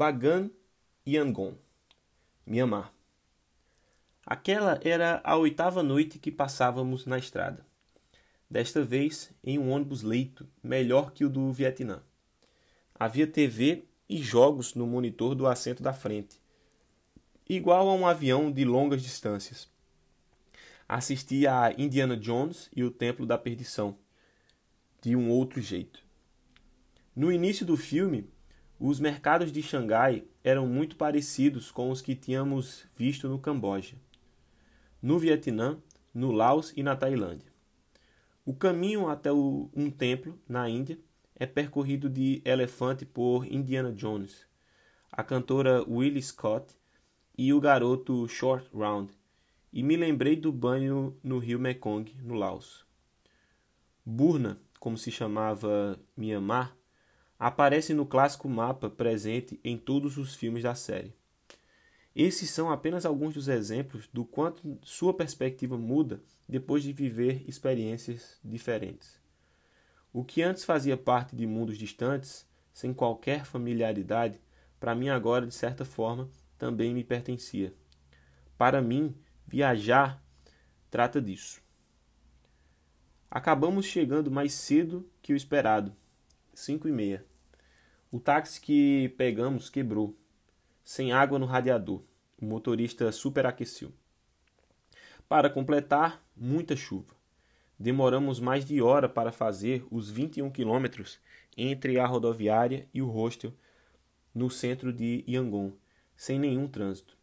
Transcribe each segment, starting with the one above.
Bagan Yangon, Mianmar. Aquela era a oitava noite que passávamos na estrada. Desta vez em um ônibus leito, melhor que o do Vietnã. Havia TV e jogos no monitor do assento da frente, igual a um avião de longas distâncias. Assisti a Indiana Jones e o Templo da Perdição, de um outro jeito. No início do filme, os mercados de Xangai eram muito parecidos com os que tínhamos visto no Camboja, no Vietnã, no Laos e na Tailândia. O caminho até um templo, na Índia, é percorrido de elefante por Indiana Jones, a cantora Willie Scott e o garoto Short Round, e me lembrei do banho no rio Mekong, no Laos. Burna, como se chamava Myanmar, aparece no clássico mapa presente em todos os filmes da série. Esses são apenas alguns dos exemplos do quanto sua perspectiva muda depois de viver experiências diferentes. O que antes fazia parte de mundos distantes, sem qualquer familiaridade, para mim agora, de certa forma, também me pertencia. Para mim, viajar trata disso. Acabamos chegando mais cedo que o esperado, cinco e meia. O táxi que pegamos quebrou, sem água no radiador. O motorista superaqueceu. Para completar, muita chuva. Demoramos mais de hora para fazer os 21 quilômetros entre a rodoviária e o hostel no centro de Yangon, sem nenhum trânsito.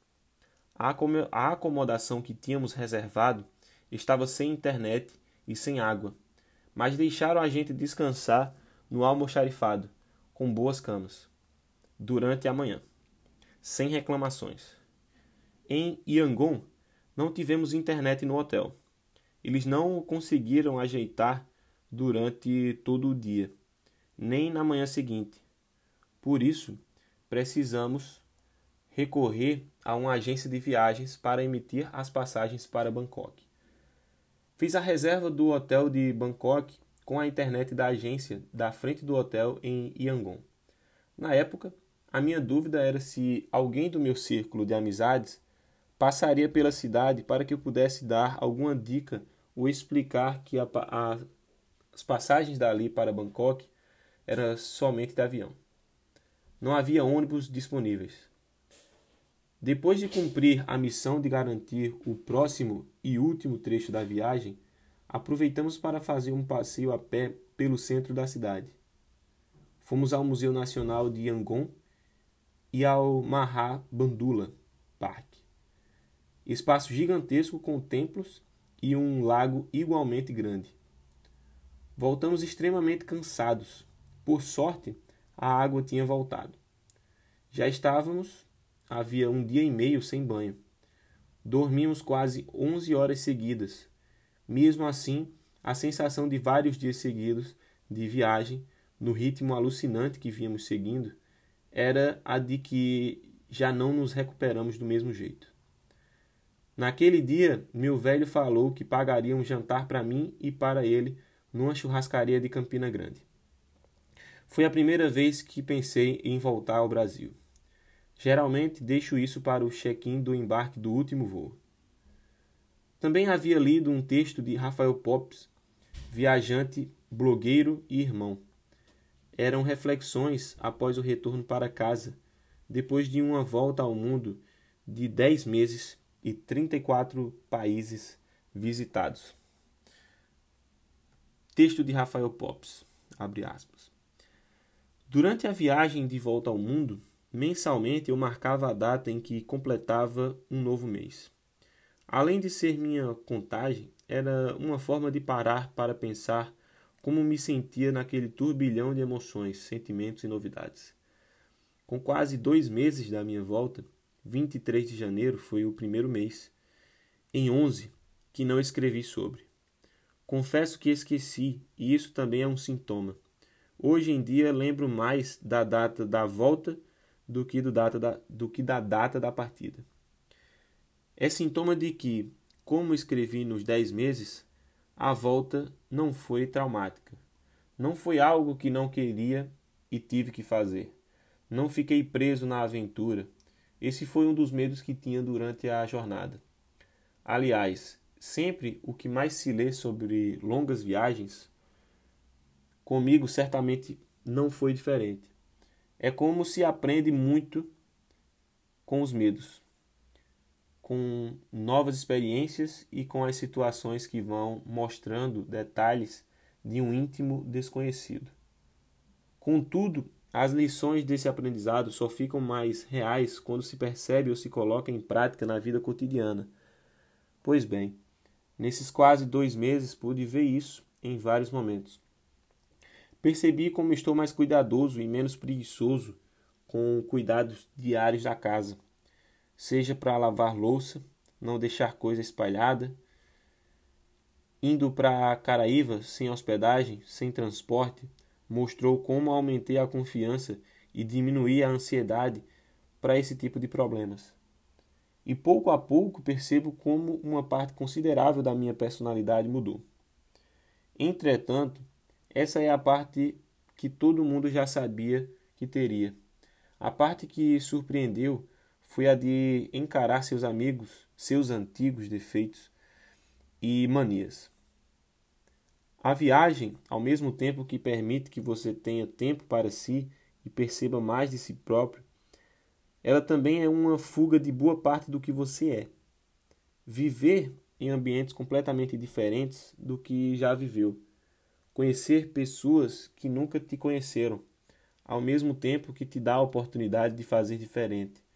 A acomodação que tínhamos reservado estava sem internet e sem água, mas deixaram a gente descansar no almoxarifado, com boas camas durante a manhã, sem reclamações. Em Yangon, não tivemos internet no hotel. Eles não conseguiram ajeitar durante todo o dia, nem na manhã seguinte. Por isso, precisamos recorrer a uma agência de viagens para emitir as passagens para Bangkok. Fiz a reserva do hotel de Bangkok com a internet da agência da frente do hotel em Yangon. Na época, a minha dúvida era se alguém do meu círculo de amizades passaria pela cidade para que eu pudesse dar alguma dica ou explicar que a, a, as passagens dali para Bangkok eram somente de avião. Não havia ônibus disponíveis. Depois de cumprir a missão de garantir o próximo e último trecho da viagem, aproveitamos para fazer um passeio a pé pelo centro da cidade. Fomos ao Museu Nacional de Yangon e ao Mahabandula Park. Espaço gigantesco com templos e um lago igualmente grande. Voltamos extremamente cansados. Por sorte, a água tinha voltado. Já estávamos havia um dia e meio sem banho. Dormimos quase 11 horas seguidas mesmo assim, a sensação de vários dias seguidos de viagem, no ritmo alucinante que vínhamos seguindo, era a de que já não nos recuperamos do mesmo jeito. Naquele dia, meu velho falou que pagaria um jantar para mim e para ele numa churrascaria de Campina Grande. Foi a primeira vez que pensei em voltar ao Brasil. Geralmente deixo isso para o check-in do embarque do último voo. Também havia lido um texto de Rafael Popes, viajante, blogueiro e irmão. Eram reflexões após o retorno para casa, depois de uma volta ao mundo de 10 meses e 34 países visitados. Texto de Rafael Popes, abre aspas. Durante a viagem de volta ao mundo, mensalmente eu marcava a data em que completava um novo mês. Além de ser minha contagem, era uma forma de parar para pensar como me sentia naquele turbilhão de emoções, sentimentos e novidades. Com quase dois meses da minha volta, 23 de janeiro foi o primeiro mês, em 11 que não escrevi sobre. Confesso que esqueci, e isso também é um sintoma. Hoje em dia lembro mais da data da volta do que, do data da, do que da data da partida. É sintoma de que, como escrevi nos dez meses, a volta não foi traumática. Não foi algo que não queria e tive que fazer. Não fiquei preso na aventura. Esse foi um dos medos que tinha durante a jornada. Aliás, sempre o que mais se lê sobre longas viagens, comigo certamente não foi diferente. É como se aprende muito com os medos, com novas experiências e com as situações que vão mostrando detalhes de um íntimo desconhecido. Contudo, as lições desse aprendizado só ficam mais reais quando se percebe ou se coloca em prática na vida cotidiana. Pois bem, nesses quase dois meses pude ver isso em vários momentos. Percebi como estou mais cuidadoso e menos preguiçoso com cuidados diários da casa, seja para lavar louça, não deixar coisa espalhada, indo para Caraíva sem hospedagem, sem transporte, mostrou como aumentei a confiança e diminuí a ansiedade para esse tipo de problemas. E pouco a pouco percebo como uma parte considerável da minha personalidade mudou. Entretanto, essa é a parte que todo mundo já sabia que teria. A parte que surpreendeu foi a de encarar seus amigos, seus antigos defeitos e manias. A viagem, ao mesmo tempo que permite que você tenha tempo para si e perceba mais de si próprio, ela também é uma fuga de boa parte do que você é. Viver em ambientes completamente diferentes do que já viveu. Conhecer pessoas que nunca te conheceram, ao mesmo tempo que te dá a oportunidade de fazer diferente.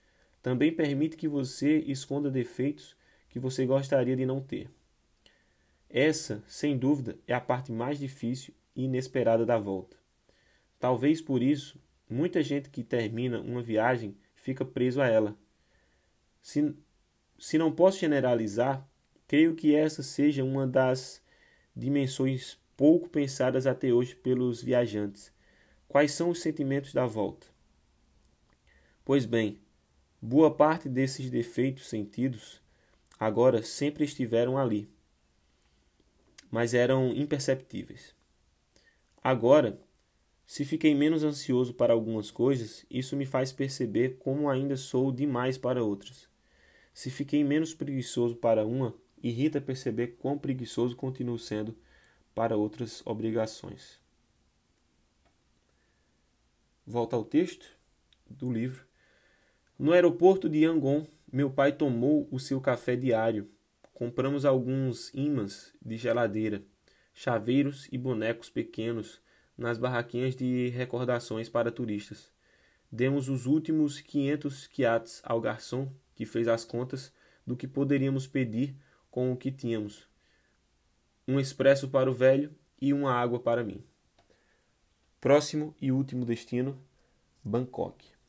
Também permite que você esconda defeitos que você gostaria de não ter. Essa, sem dúvida, é a parte mais difícil e inesperada da volta. Talvez por isso, muita gente que termina uma viagem fica preso a ela. Se, se não posso generalizar, creio que essa seja uma das dimensões pouco pensadas até hoje pelos viajantes. Quais são os sentimentos da volta? Pois bem, boa parte desses defeitos sentidos agora sempre estiveram ali mas eram imperceptíveis. Agora, se fiquei menos ansioso para algumas coisas, isso me faz perceber como ainda sou demais para outras. Se fiquei menos preguiçoso para uma, irrita perceber quão preguiçoso continuo sendo para outras obrigações. Volta ao texto do livro. No aeroporto de Yangon, meu pai tomou o seu café diário Compramos alguns imãs de geladeira, chaveiros e bonecos pequenos nas barraquinhas de recordações para turistas. Demos os últimos 500 quiates ao garçom, que fez as contas do que poderíamos pedir com o que tínhamos. Um expresso para o velho e uma água para mim. Próximo e último destino: Bangkok.